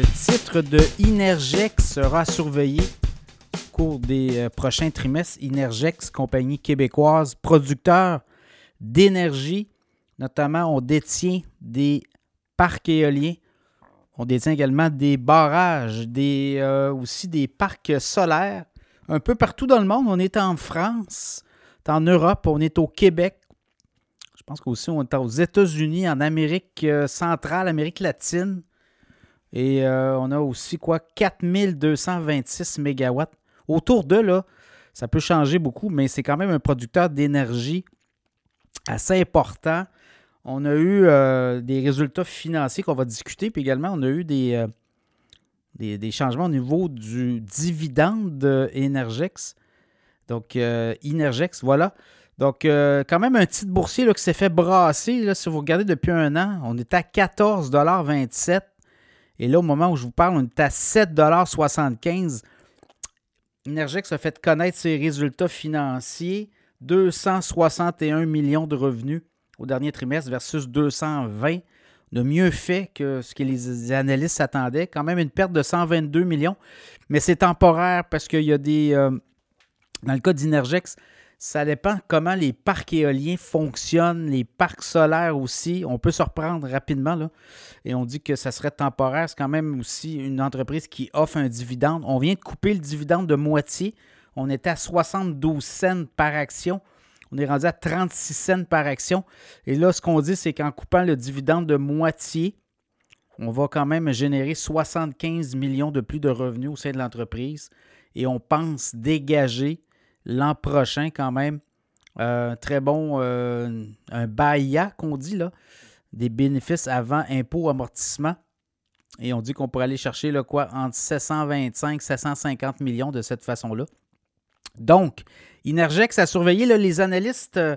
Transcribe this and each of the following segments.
titre de Inergex sera surveillé au cours des prochains trimestres. Inergex, compagnie québécoise, producteur d'énergie. Notamment, on détient des parcs éoliens. On détient également des barrages, des, aussi des parcs solaires. Un peu partout dans le monde. On est en France, en Europe, on est au Québec. Je pense qu'aussi on est aux États-Unis, en Amérique centrale, Amérique latine. Et on a aussi quoi 4226 MW. Autour de là, ça peut changer beaucoup, mais c'est quand même un producteur d'énergie assez important. On a eu des résultats financiers qu'on va discuter, puis également on a eu des, des, changements au niveau du dividende Energex. Donc, Energex, voilà. Donc, quand même un petit boursier là, qui s'est fait brasser. Si vous regardez depuis un an, on est à 14,27 Et là, au moment où je vous parle, on est à 7,75 Energex a fait connaître ses résultats financiers. 261 millions de revenus au dernier trimestre versus 220. On a mieux fait que ce que les analystes s'attendaient. Quand même une perte de 122 millions. Mais c'est temporaire parce qu'il y a des. dans le cas d'Inergex, ça dépend comment les parcs éoliens fonctionnent, les parcs solaires aussi. On peut se reprendre rapidement là, et on dit que ça serait temporaire. C'est quand même aussi une entreprise qui offre un dividende. On vient de couper le dividende de moitié. On était à 72 cents par action. On est rendu à 36 cents par action. Et là, ce qu'on dit, c'est qu'en coupant le dividende de moitié, on va quand même générer 75 millions de plus de revenus au sein de l'entreprise. Et on pense dégager l'an prochain quand même un très bon, euh, un qu'on dit là, des bénéfices avant impôt amortissement. Et on dit qu'on pourrait aller chercher quoi, entre 725 et 750 millions de cette façon-là. Donc, Inergex a surveillé les analystes euh,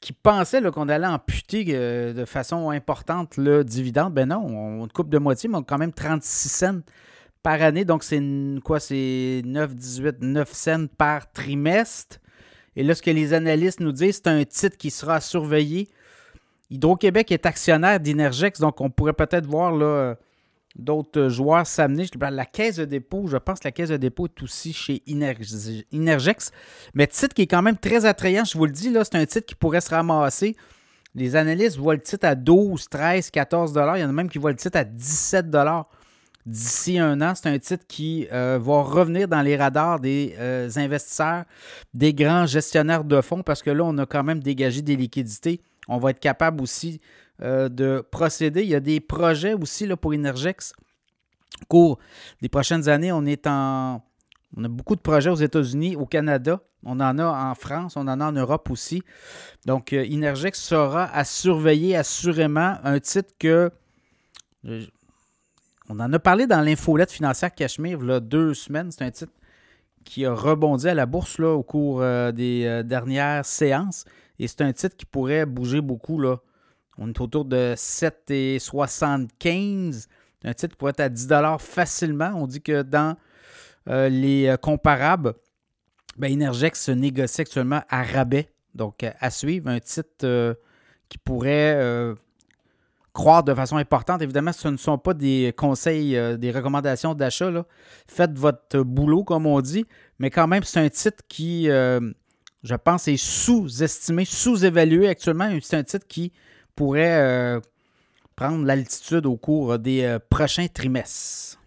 qui pensaient qu'on allait amputer euh, de façon importante le dividende. Ben non, on, coupe de moitié, mais on a quand même 36 cents par année. Donc, c'est quoi? C'est 9, 18, 9 cents par trimestre. Et là, ce que les analystes nous disent, c'est un titre qui sera surveillé. Hydro-Québec est actionnaire d'Inergex, donc on pourrait peut-être voir d'autres joueurs s'amener. La caisse de dépôt, je pense que la caisse de dépôt est aussi chez Inergex. Mais titre qui est quand même très attrayant, je vous le dis, c'est un titre qui pourrait se ramasser. Les analystes voient le titre à 12, 13, 14 Il y en a même qui voient le titre à 17 d'ici un an. C'est un titre qui euh, va revenir dans les radars des euh, investisseurs, des grands gestionnaires de fonds, parce que là, on a quand même dégagé des liquidités. On va être capable aussi euh, de procéder. Il y a des projets aussi là, pour Energex. Au cours des prochaines années, on est en. On a beaucoup de projets aux États-Unis, au Canada. On en a en France, on en a en Europe aussi. Donc, Energex sera à surveiller assurément un titre que. On en a parlé dans l'infolette financière Cachemire deux semaines. C'est un titre qui a rebondi à la bourse là, au cours euh, des dernières séances. Et c'est un titre qui pourrait bouger beaucoup là, on est autour de 7,75. Un titre pourrait être à 10 facilement. On dit que dans euh, les euh, comparables, ben, Energex se négocie actuellement à rabais. Donc, à suivre, un titre euh, qui pourrait croire de façon importante. Évidemment, ce ne sont pas des conseils, des recommandations d'achat. Faites votre boulot, comme on dit. Mais quand même, c'est un titre qui, je pense, est sous-estimé, sous-évalué actuellement. C'est un titre qui pourrait euh, prendre l'altitude au cours des euh, prochains trimestres.